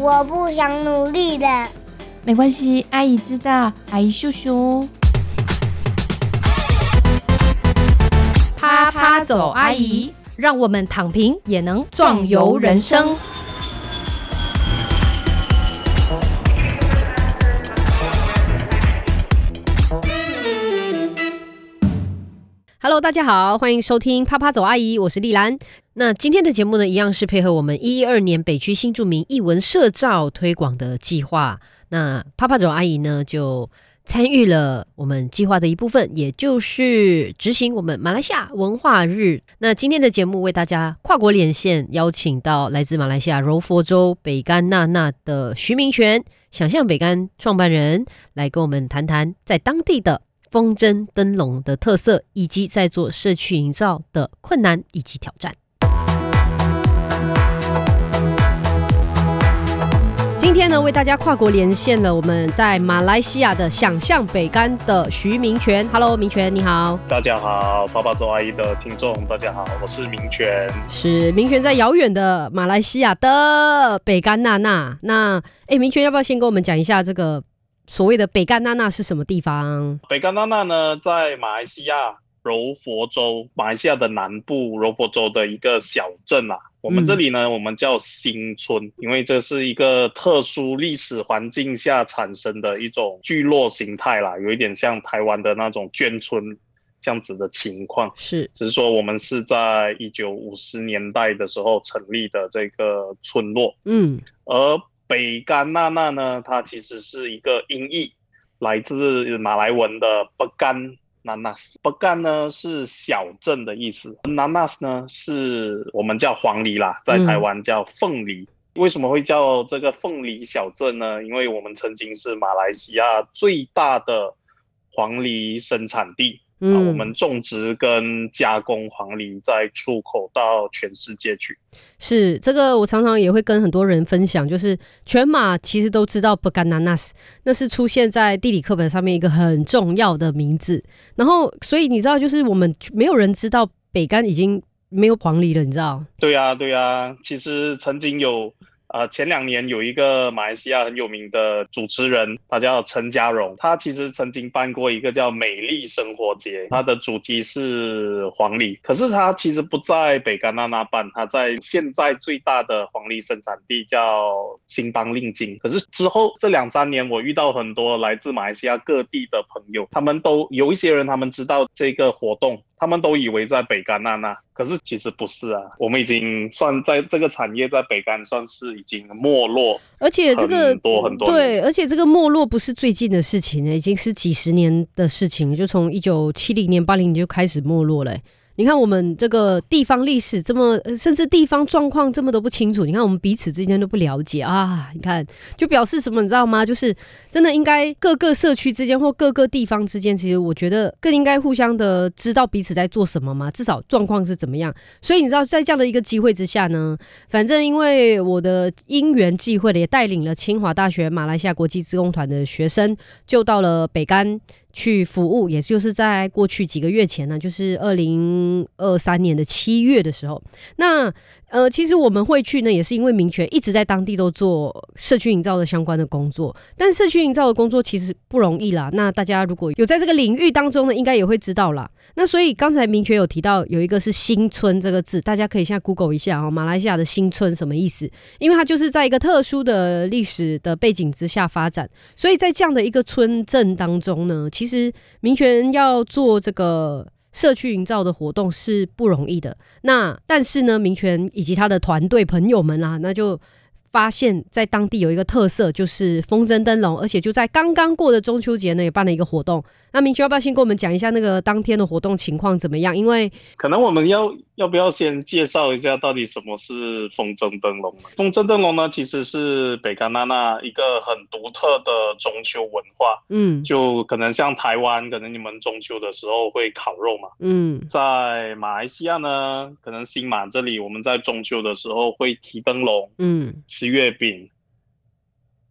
我不想努力的。没关系，阿姨知道，阿姨秀秀。啪啪走，阿姨，让我们躺平也能壮游人生。Hello，大家好，欢迎收听啪啪走阿姨，我是丽兰。那今天的节目呢，一样是配合我们一一二年北区新著名译文社照推广的计划。那啪啪走阿姨呢，就参与了我们计划的一部分，也就是执行我们马来西亚文化日。那今天的节目为大家跨国连线，邀请到来自马来西亚柔佛州北干纳纳的徐明权，想象北干创办人，来跟我们谈谈在当地的。风筝灯笼的特色，以及在做社区营造的困难以及挑战。今天呢，为大家跨国连线了我们在马来西亚的想象北干的徐明全。Hello，明全，你好。大家好，爸爸周阿姨的听众，大家好，我是明全。是明全在遥远的马来西亚的北干娜娜。那，哎，明全要不要先跟我们讲一下这个？所谓的北干纳纳是什么地方？北干纳纳呢，在马来西亚柔佛州，马来西亚的南部柔佛州的一个小镇啊。我们这里呢，我们叫新村，因为这是一个特殊历史环境下产生的一种聚落形态啦，有一点像台湾的那种眷村这样子的情况。是，只是说我们是在一九五十年代的时候成立的这个村落。嗯，而北干纳纳呢，它其实是一个音译，来自马来文的“不干纳纳斯”。不干呢是小镇的意思，纳纳斯呢是我们叫黄梨啦，在台湾叫凤梨。为什么会叫这个凤梨小镇呢？因为我们曾经是马来西亚最大的黄梨生产地。啊，我们种植跟加工黄梨，再出口到全世界去。是这个，我常常也会跟很多人分享，就是全马其实都知道 Bananas，那是出现在地理课本上面一个很重要的名字。然后，所以你知道，就是我们没有人知道北干已经没有黄梨了，你知道？对呀，对呀，其实曾经有。呃，前两年有一个马来西亚很有名的主持人，他叫陈家荣，他其实曾经办过一个叫“美丽生活节”，他的主题是黄梨。可是他其实不在北干那那办，他在现在最大的黄梨生产地叫新邦令金。可是之后这两三年，我遇到很多来自马来西亚各地的朋友，他们都有一些人，他们知道这个活动。他们都以为在北干那那，可是其实不是啊。我们已经算在这个产业在北干算是已经没落，而且这个多很多对，而且这个没落不是最近的事情呢，已经是几十年的事情，就从一九七零年、八零年就开始没落了。你看我们这个地方历史这么，甚至地方状况这么都不清楚。你看我们彼此之间都不了解啊！你看，就表示什么？你知道吗？就是真的应该各个社区之间或各个地方之间，其实我觉得更应该互相的知道彼此在做什么嘛。至少状况是怎么样。所以你知道，在这样的一个机会之下呢，反正因为我的因缘际会的，也带领了清华大学马来西亚国际职工团的学生，就到了北干。去服务，也就是在过去几个月前呢，就是二零二三年的七月的时候，那。呃，其实我们会去呢，也是因为民权一直在当地都做社区营造的相关的工作。但社区营造的工作其实不容易啦。那大家如果有在这个领域当中呢，应该也会知道啦。那所以刚才民权有提到有一个是新村这个字，大家可以现在 Google 一下哦，马来西亚的新村什么意思？因为它就是在一个特殊的历史的背景之下发展，所以在这样的一个村镇当中呢，其实民权要做这个。社区营造的活动是不容易的，那但是呢，民权以及他的团队朋友们啊，那就。发现，在当地有一个特色，就是风筝灯笼，而且就在刚刚过的中秋节呢，也办了一个活动。那明秋要不要先跟我们讲一下那个当天的活动情况怎么样？因为可能我们要要不要先介绍一下到底什么是风筝灯笼？风筝灯笼呢，其实是北干那那一个很独特的中秋文化。嗯，就可能像台湾，可能你们中秋的时候会烤肉嘛。嗯，在马来西亚呢，可能新马这里，我们在中秋的时候会提灯笼。嗯。吃月饼，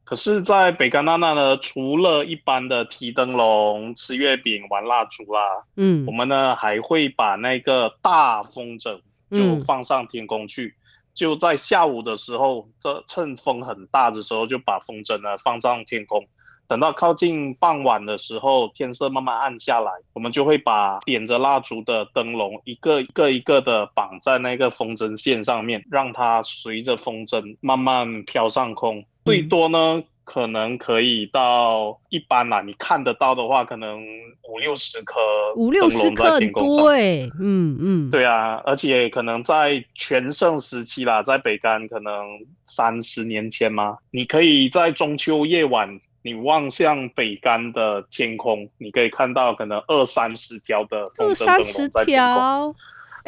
可是，在北干那那呢，除了一般的提灯笼、吃月饼、玩蜡烛啦，嗯，我们呢还会把那个大风筝就放上天空去，就在下午的时候，这趁风很大的时候，就把风筝呢放上天空。等到靠近傍晚的时候，天色慢慢暗下来，我们就会把点着蜡烛的灯笼一个一个一个的绑在那个风筝线上面，让它随着风筝慢慢飘上空。最多呢，可能可以到一般啦，你看得到的话，可能五六十颗五六十颗很多哎，嗯嗯，对啊，而且可能在全盛时期啦，在北干可能三十年前嘛，你可以在中秋夜晚。你望向北干的天空，你可以看到可能二三十条的二三十条，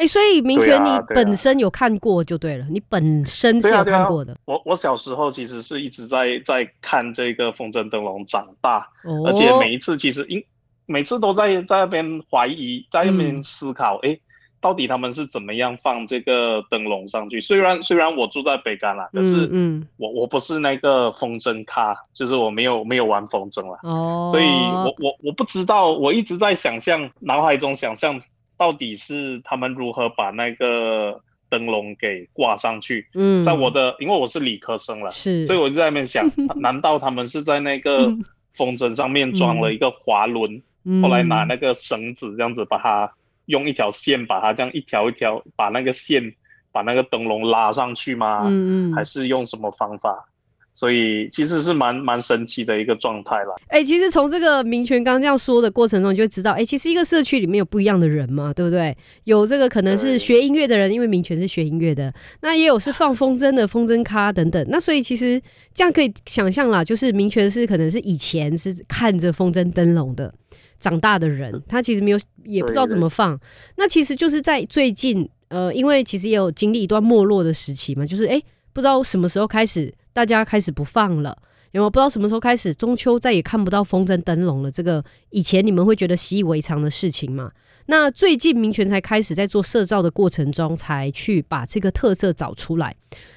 哎，所以明泉你本身有看过就对了，你本身是有看过的。我我小时候其实是一直在在看这个风筝灯笼长大，而且每一次其实因每次都在在那边怀疑，在那边思考，哎。到底他们是怎么样放这个灯笼上去？虽然虽然我住在北干啦，可是我我不是那个风筝咖，就是我没有没有玩风筝了。哦，所以我我我不知道，我一直在想象，脑海中想象到底是他们如何把那个灯笼给挂上去。嗯，在我的，因为我是理科生了，是，所以我就在那边想，难道他们是在那个 风筝上面装了一个滑轮，后来拿那个绳子这样子把它。用一条线把它这样一条一条把那个线把那个灯笼拉上去吗？嗯嗯，还是用什么方法？所以其实是蛮蛮神奇的一个状态啦。哎，其实从这个明权刚这样说的过程中，你就知道，哎，其实一个社区里面有不一样的人嘛，对不对？有这个可能是学音乐的人，因为明权是学音乐的，那也有是放风筝的风筝咖等等。那所以其实这样可以想象啦，就是明权是可能是以前是看着风筝灯笼的。长大的人，他其实没有，也不知道怎么放。那其实就是在最近，呃，因为其实也有经历一段没落的时期嘛，就是哎，不知道什么时候开始，大家开始不放了，有没有？不知道什么时候开始，中秋再也看不到风筝灯笼了。这个以前你们会觉得习以为常的事情嘛？那最近民权才开始在做社造的过程中，才去把这个特色找出来。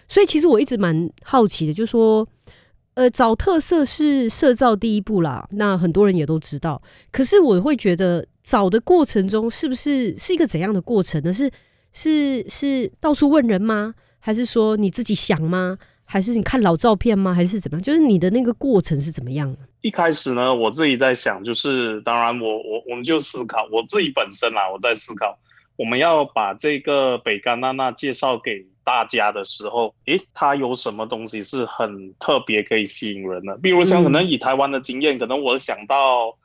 所以其实我一直蛮好奇的，就说。呃，找特色是社造第一步啦，那很多人也都知道。可是我会觉得找的过程中，是不是是一个怎样的过程呢？是是是到处问人吗？还是说你自己想吗？还是你看老照片吗？还是怎么样？就是你的那个过程是怎么样？一开始呢，我自己在想，就是当然我我我们就思考我自己本身啦，我在思考我们要把这个北干娜娜介绍给。大家的时候，诶，它有什么东西是很特别可以吸引人的？比如像可能以台湾的经验，可能我想到，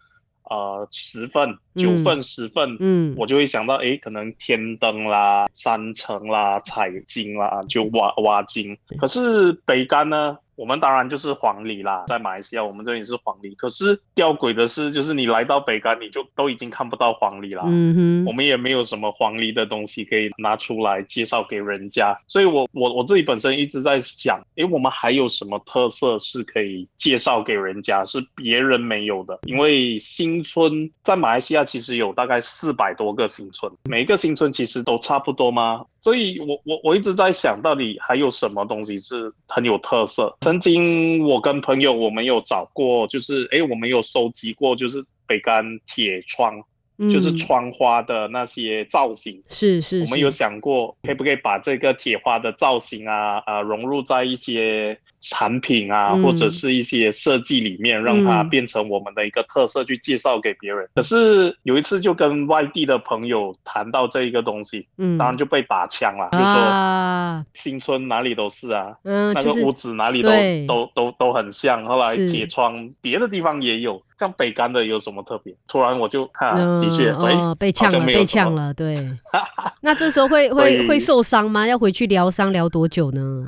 呃，十份、九份、十份，嗯，我就会想到，哎，可能天灯啦、山城啦、彩金啦，就挖挖金。可是北干呢？我们当然就是黄梨啦，在马来西亚，我们这里是黄梨。可是吊诡的是，就是你来到北干，你就都已经看不到黄梨啦。嗯哼，我们也没有什么黄梨的东西可以拿出来介绍给人家。所以，我我我自己本身一直在想，诶，我们还有什么特色是可以介绍给人家，是别人没有的？因为新村在马来西亚其实有大概四百多个新村，每一个新村其实都差不多吗？所以，我我我一直在想到底还有什么东西是很有特色。曾经我跟朋友，我们有找过，就是哎，我们有收集过，就是北干铁窗。就是窗花的那些造型，是是，我们有想过，可不可以把这个铁花的造型啊啊融入在一些产品啊，或者是一些设计里面，让它变成我们的一个特色，去介绍给别人。可是有一次就跟外地的朋友谈到这一个东西，嗯，当然就被打枪了，就说新村哪里都是啊，嗯，那个屋子哪里都都都都很像。后来铁窗别的地方也有。像北干的有什么特别？突然我就哈，的确，哦，被呛了，被呛了，对。那这时候会会会受伤吗？要回去疗伤疗多久呢？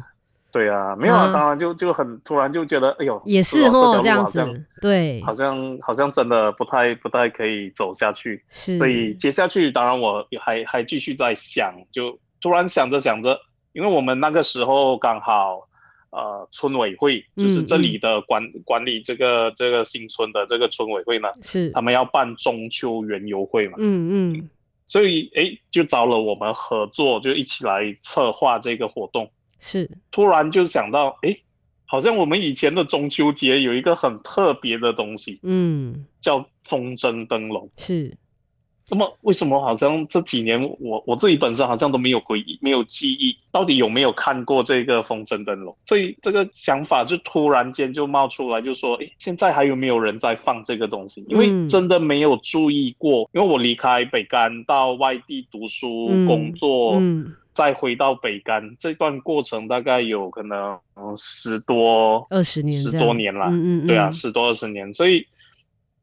对啊，没有啊，当然就就很突然就觉得，哎呦，也是哦，这样子，对，好像好像真的不太不太可以走下去。是，所以接下去，当然我还还继续在想，就突然想着想着，因为我们那个时候刚好。呃，村委会就是这里的管管理这个这个新村的这个村委会呢，是他们要办中秋园游会嘛，嗯嗯，所以哎，就找了我们合作，就一起来策划这个活动。是，突然就想到，哎，好像我们以前的中秋节有一个很特别的东西，嗯，叫风筝灯笼。是。那么为什么好像这几年我我自己本身好像都没有回忆，没有记忆，到底有没有看过这个风筝灯笼？所以这个想法就突然间就冒出来，就说：诶，现在还有没有人在放这个东西？因为嗯。真的没有注意过，因为我离开北干到外地读书、嗯工作，嗯，再回到北干这段过程大概有可能嗯十多二十年十多年了，嗯嗯，对啊，嗯十多二十年，所以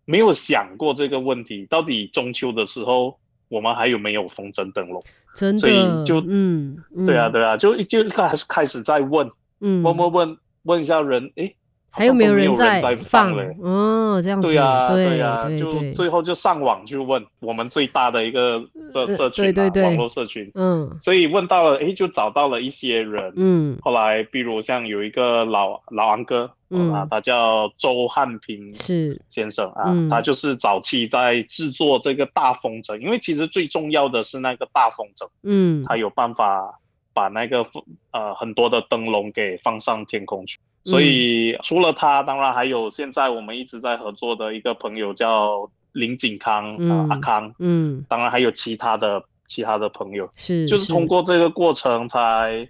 没有想过这个问题，到底中秋的时候我们还有没有风筝灯笼？真所以就嗯，嗯对啊，，对啊，就就开始开始在问嗯，问问问问一下人，诶，好还有没有人有在在放？嘞？？哦，这样子，对呀、对呀、就最后就上网去问我们最大的一个社群、啊对对对。网络社群，嗯。所以问到了，诶，就找到了一些人，嗯。后来，比如像有一个老老王哥，嗯。啊，他叫周汉平是，先生啊，嗯。他就是早期在制作这个大风筝，因为其实最重要的是那个大风筝，嗯。他有办法把那个风呃很多的灯笼给放上天空去。嗯所以除了他，当然还有现在我们一直在合作的一个朋友叫林景康啊、嗯阿康，嗯当然还有其他的其他的朋友。是，就是通过这个过程才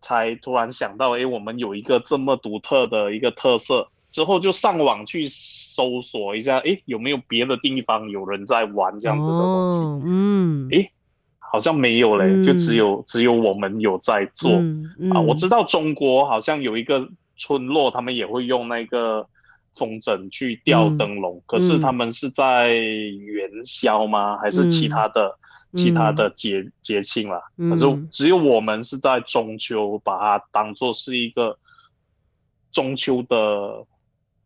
才突然想到，哎，我们有一个这么独特的一个特色，之后就上网去搜索一下，哎，有没有别的地方有人在玩这样子的东西？哦嗯，哎，好像没有嘞，嗯就只有只有我们有在做、嗯啊。我嗯知道中国好像有一个村落，他们也会用那个。风筝去吊嗯灯笼，可是他们是在元宵吗？还是其他的、其他的节节庆啦？可是嗯只有我们是在中秋把它当做是一个中秋的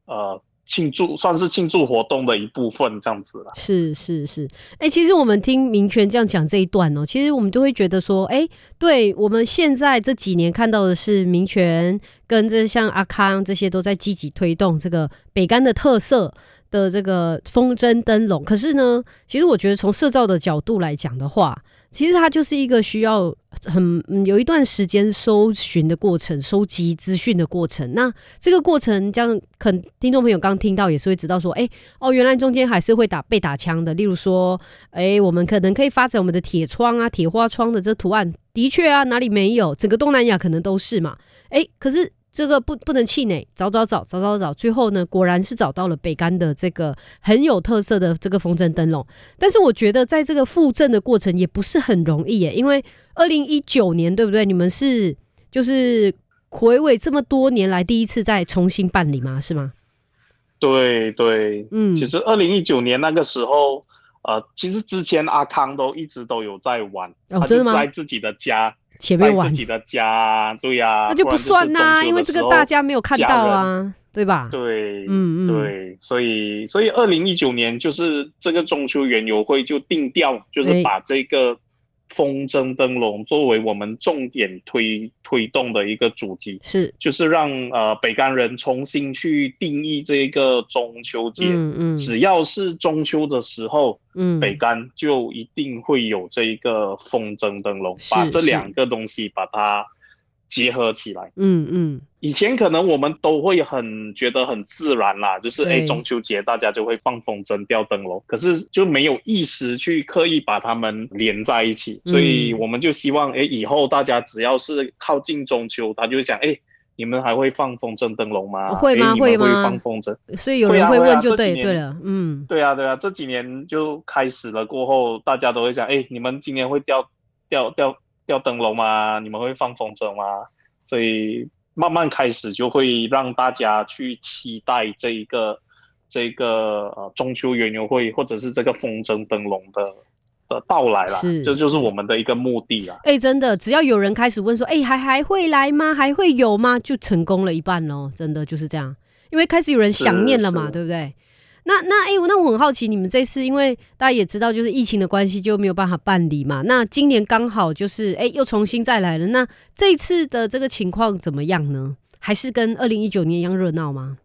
呃庆祝，算是庆祝活动的一部分这样子啦。是是是，哎、其实我们听明权这样讲这一段哦、其实我们就会觉得说，哎、对我们现在这几年看到的是明权跟这像阿康这些都在积极推动这个北干的特色的这个风筝灯笼。可是呢，其实我觉得从社造的角度来讲的话，其实它就是一个需要很、嗯有一段时间搜寻的过程，收集资讯的过程。那这个过程，这样可能听众朋友刚听到也是会知道说，哎、哦，原来中间还是会打被打枪的。例如说，哎，我们可能可以发展我们的铁窗啊、铁花窗的这图案，的确啊，哪里没有？整个东南亚可能都是嘛。哎，可是这个不不能气馁，找找找找找找，最后呢，果然是找到了北干的这个很有特色的这个风筝灯笼。但是我觉得在这个复振的过程也不是很容易耶，因为二零一九年对不对？你们是就是回味这么多年来第一次再重新办理吗？是吗？对对，嗯，其实二零一九年那个时候，呃，其实之前阿康都一直都有在玩，他就哦真的吗在自己的家，前面玩在自己的家，对呀、那就不算呐、因为这个大家没有看到啊，对吧？对，嗯嗯，对，所以所以二零一九年就是这个中秋园游会就定调，就是哎。把这个风筝灯笼作为我们重点推推动的一个主题，是，就是让呃北干人重新去定义这个中秋节。嗯嗯。只要是中秋的时候，嗯，北干就一定会有这一个风筝灯笼，把这两个东西把它结合起来。嗯嗯以前可能我们都会很觉得很自然啦，就是对哎中秋节大家就会放风筝、吊灯笼，可是就没有意识去刻意把它们连在一起，所以嗯我们就希望哎以后大家只要是靠近中秋，他就会想哎。你们还会放风筝灯笼吗？会吗会吗放风筝？所以有人会问就对对了，嗯对啊，对啊，这几年就开始了，过后大家都会想，哎，你们今年会吊吊吊吊灯笼吗？你们会放风筝吗？所以慢慢开始就会让大家去期待这一个这个呃中秋园游会，或者是这个风筝灯笼的的到来啦，是这就是是我们的一个目的啦。哎、真的，只要有人开始问说，哎、还还会来吗？还会有吗？就成功了一半喽，真的就是这样，因为开始有人想念了嘛，对不对？那那哎、那我很好奇，你们这次因为大家也知道，就是疫情的关系，就没有办法办理嘛。那今年刚好就是哎、又重新再来了。那这一次的这个情况怎么样呢？还是跟二零一九年一样热闹吗？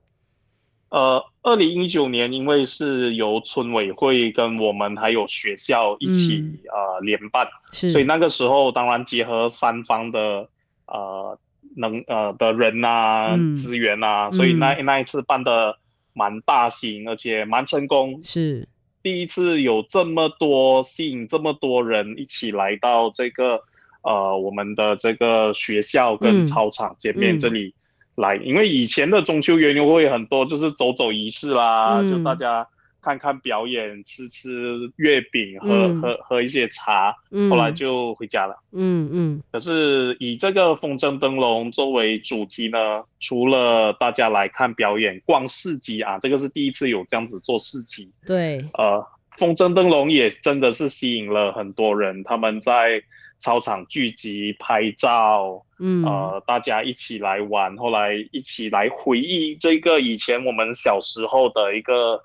呃，二零一九年因为是由村委会跟我们还有学校一起、嗯呃联办，是，所以那个时候当然结合三方的呃能呃的人呐、嗯资源呐、所以那那一次办的蛮大型，而且蛮成功。是，第第一次有这么多吸引这么多人一起来到这个呃我们的这个学校跟嗯。操场见面嗯。这里来，因为以前的中秋园游会很多就是走走仪式啦，嗯。就大家看看表演，吃吃月饼，喝、嗯。喝喝一些茶，嗯。后来就回家了。嗯嗯。可是以这个风筝灯笼作为主题呢，除了大家来看表演、逛市集啊，这个是第一次有这样子做市集。对，呃，风筝灯笼也真的是吸引了很多人，他们在操场聚集拍照，嗯。呃，大家一起来玩，后来一起来回忆这个以前我们小时候的一个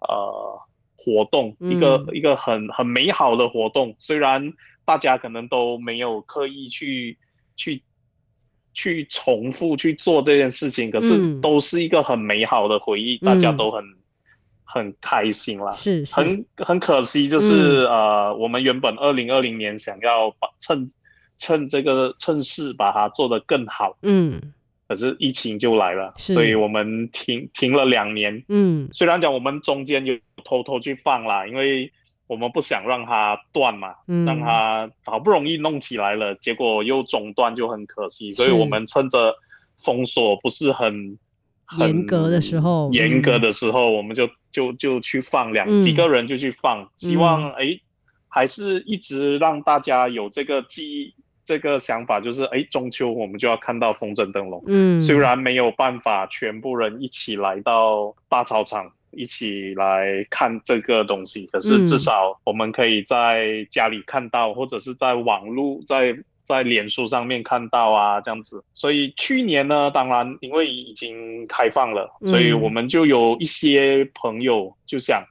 呃活动，一个嗯一个很很美好的活动。虽然大家可能都没有刻意去去去重复去做这件事情，可是嗯。都是一个很美好的回忆，大家嗯都很很开心啦。是是，很很可惜，就是、呃，我们原本二零二零年想要把趁趁这个趁势把它做得更好，嗯可是疫情就来了，所以我们停停了两年。嗯。虽然讲我们中间有偷偷去放啦，因为我们不想让它断嘛，嗯，让它好不容易弄起来了，结果又中断就很可惜，所以我们趁着封锁不是很很严格的时候严格嗯的时候，我们就就就去放两、嗯。几个人就去放，希望嗯哎还是一直让大家有这个记忆。这个想法就是，哎，中秋我们就要看到风筝灯笼。嗯，虽然没有办法全部人一起来到大操场一起来看这个东西，可是嗯至少我们可以在家里看到，或者是在网络在在脸书上面看到啊，这样子。所以去年呢，当然因为已经开放了，嗯所以我们就有一些朋友就想，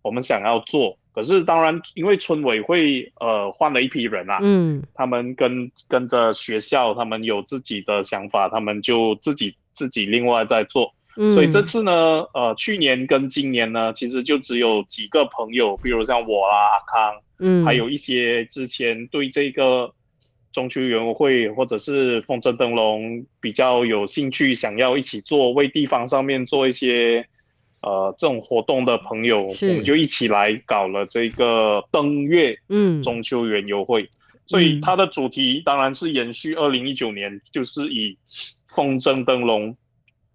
我们想要做。可是当然，因为村委会呃换了一批人啊，嗯。他们跟跟着学校，他们有自己的想法，他们就自己自己另外在做。嗯，所以这次呢，呃，去年跟今年呢，其实就只有几个朋友，比如像我啦、阿康，嗯。还有一些之前对这个中秋园游会或者是风筝灯笼比较有兴趣，想要一起做，为地方上面做一些呃这种活动的朋友，我们就一起来搞了这个登月嗯。中秋园游会。所以它的主题当然是延续二零一九年，就是以风筝灯笼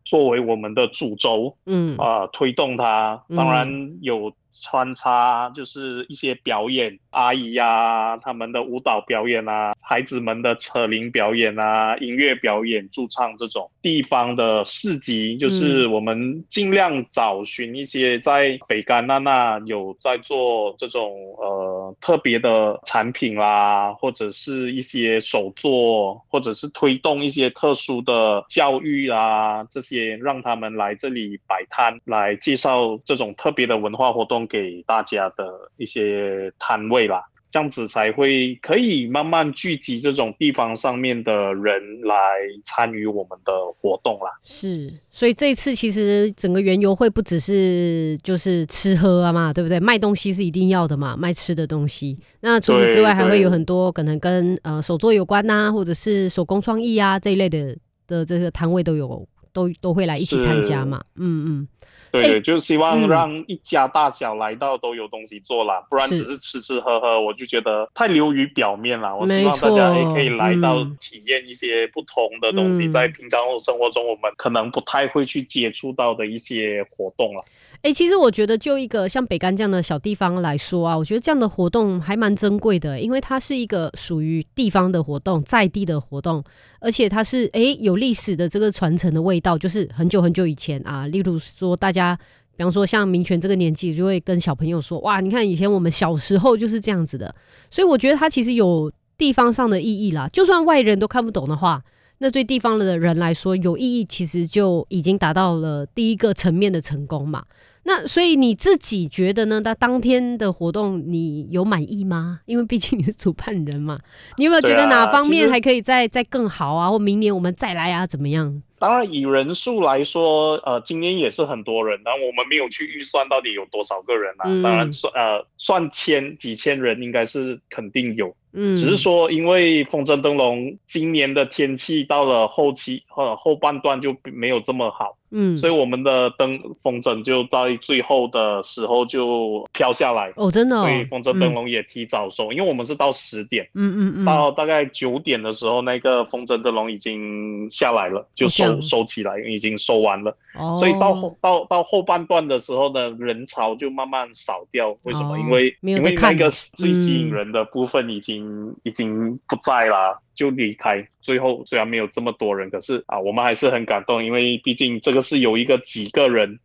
作为我们的主轴嗯。啊、推动它。嗯。当然有穿插就是一些表演，阿姨呀、他们的舞蹈表演啊，孩子们的扯铃表演啊，音乐表演、驻唱这种地方的市集，就是我们尽量找寻一些在北干那那有在做这种呃特别的产品啦，或者是一些手作，或者是推动一些特殊的教育啊，这些让他们来这里摆摊，来介绍这种特别的文化活动给大家的一些摊位啦。这样子才会可以慢慢聚集这种地方上面的人来参与我们的活动啦。是，所以这一次其实整个园游会不只是就是吃喝啊嘛，对不对？卖东西是一定要的嘛，卖吃的东西。那除此之外，还会有很多可能跟呃手作有关呐、或者是手工创意啊这一类的的这个摊位都有，都都会来一起参加嘛。嗯嗯，哎对对，就希望嗯让一家大小来到都有东西做啦，不然只是吃吃喝喝，我就觉得太流于表面了。我希望大家也可以来到嗯体验一些不同的东西，嗯在平常生活中我们可能不太会去接触到的一些活动了。哎、其实我觉得就一个像北干这样的小地方来说啊，我觉得这样的活动还蛮珍贵的，因为它是一个属于地方的活动，在地的活动，而且它是哎、有历史的这个传承的味道，就是很久很久以前啊，例如说大家。比方说，像民权这个年纪，就会跟小朋友说：“哇，你看以前我们小时候就是这样子的。”所以我觉得它其实有地方上的意义啦。就算外人都看不懂的话，那对地方的人来说有意义，其实就已经达到了第一个层面的成功嘛。那所以你自己觉得呢？那当天的活动你有满意吗？因为毕竟你是主办人嘛，你有没有觉得哪方面还可以再再更好啊？或明年我们再来啊？怎么样？当然，以人数来说，呃，今年也是很多人，但我们没有去预算到底有多少个人啊。嗯当然算呃算千几千人应该是肯定有，嗯，只是说因为风筝灯笼今年的天气到了后期呃后半段就没有这么好，嗯，所以我们的灯风筝就在最后的时候就飘下来，哦，真的哦所，以风筝灯笼也提早收，因为我们是到十点。嗯嗯嗯，到大概九点的时候，那个风筝灯笼已经下来了，就收收起来，已经收完了。哦，所以到后到到后半段的时候呢，人潮就慢慢少掉。为什么？哦因为因为那个最吸引嗯人的部分已经、已经不在啦，就离开。最后虽然没有这么多人，可是啊，我们还是很感动，因为毕竟这个是有一个几个人。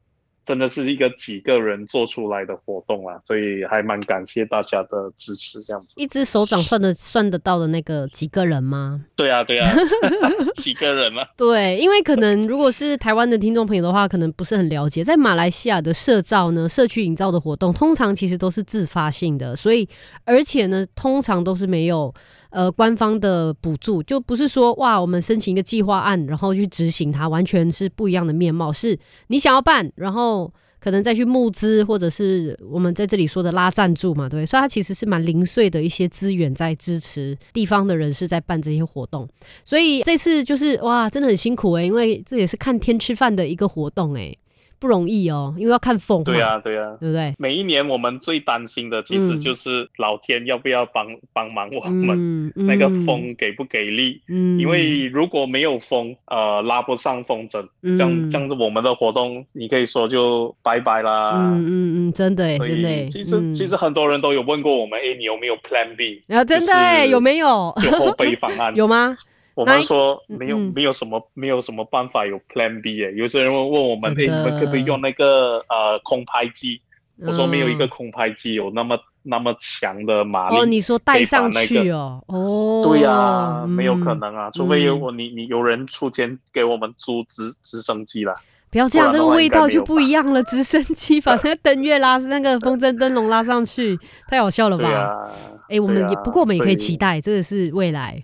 真的是一个几个人做出来的活动啊，所以还蛮感谢大家的支持，这样子。一只手掌算得算得到的那个几个人吗？对啊，对啊，几个人啊？对，因为可能如果是台湾的听众朋友的话，可能不是很了解，在马来西亚的社造呢，社区营造的活动，通常其实都是自发性的，所以而且呢，通常都是没有呃官方的补助，就不是说哇，我们申请一个计划案，然后去执行它，完全是不一样的面貌，是你想要办，然后。可能再去募资，或者是我们在这里说的拉赞助嘛，对，所以它其实是蛮零碎的一些资源在支持地方的人士在办这些活动。所以这次就是哇，真的很辛苦哎、因为这也是看天吃饭的一个活动哎、不容易哦，因为要看风嘛，对啊，对啊。对不对？每一年我们最担心的其实就是老天要不要帮帮忙我们，嗯，那个嗯，风给不给力。嗯，因为如果没有风，呃，拉不上风筝，嗯这样这样子我们的活动，你可以说就拜拜啦。嗯嗯嗯，真的真的其实、嗯其实很多人都有问过我们，哎，你有没有 Plan B？然后真的哎，有没有？就后备方案 有吗？我们说没有嗯没有什么没有什么办法有 Plan B 诶，有些人会问我们，哎，你们可不可以用那个呃空拍机？我说没有一个嗯空拍机有那么那么强的马力。哦，你说带上去哦，哦，对呀、没有可嗯。能啊，除非有嗯我你你有人出钱给我们租直直升机啦。不要这样，这个味道就不一样了。直升机把那个登月拉那个风筝灯笼拉上去，太好笑了吧？哎、我们也、啊不过我们也可以期待，这个是未来。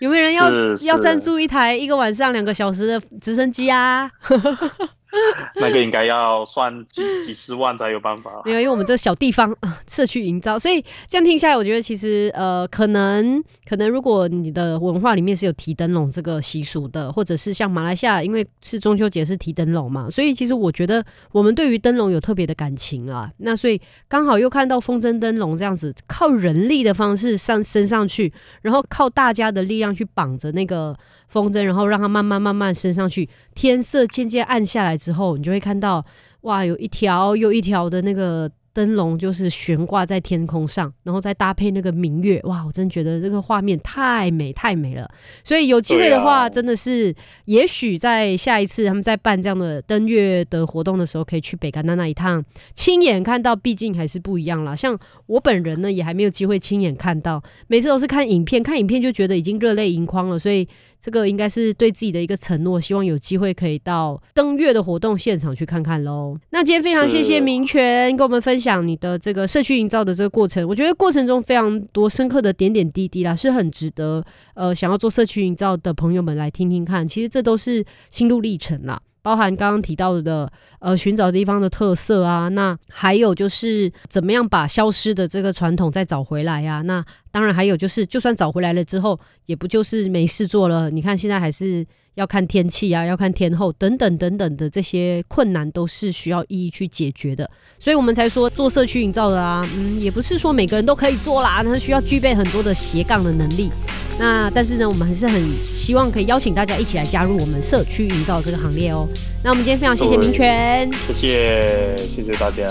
有没有人要要赞助一台一个晚上两个小时的直升机啊？那个应该要算几 几十万才有办法。没有，因为我们这个小地方啊，社区营造，所以这样听下来，我觉得其实呃，可能可能如果你的文化里面是有提灯笼这个习俗的，或者是像马来西亚，因为是中秋节是提灯笼嘛，所以其实我觉得我们对于灯笼有特别的感情啊。那所以刚好又看到风筝灯笼这样子，靠人力的方式上升上去，然后靠大家的力量去绑着那个风筝，然后让它慢慢慢慢升上去，天色渐渐暗下来之后，你就会看到哇，有一条又一条的那个灯笼，就是悬挂在天空上，然后再搭配那个明月，哇，我真觉得这个画面太美太美了。所以有机会的话，啊真的是也许在下一次他们在办这样的登月的活动的时候，可以去北干那那一趟，亲眼看到，毕竟还是不一样啦。像我本人呢，也还没有机会亲眼看到，每次都是看影片，看影片就觉得已经热泪盈眶了，所以。这个应该是对自己的一个承诺，希望有机会可以到登月的活动现场去看看喽。那今天非常谢谢是明权跟我们分享你的这个社区营造的这个过程，我觉得过程中非常多深刻的点点滴滴啦，是很值得呃想要做社区营造的朋友们来听听看。其实这都是心路历程啦。包含刚刚提到的，呃，寻找地方的特色啊，那还有就是怎么样把消失的这个传统再找回来呀、那当然还有就是，就算找回来了之后，也不就是没事做了？你看现在还是要看天气啊，要看天候等等等等的这些困难，都是需要一一去解决的。所以我们才说做社区营造的啊，嗯，也不是说每个人都可以做啦，那需要具备很多的斜杠的能力。那但是呢，我们还是很希望可以邀请大家一起来加入我们社区营造这个行列哦。那我们今天非常谢谢明权，谢谢谢谢大家。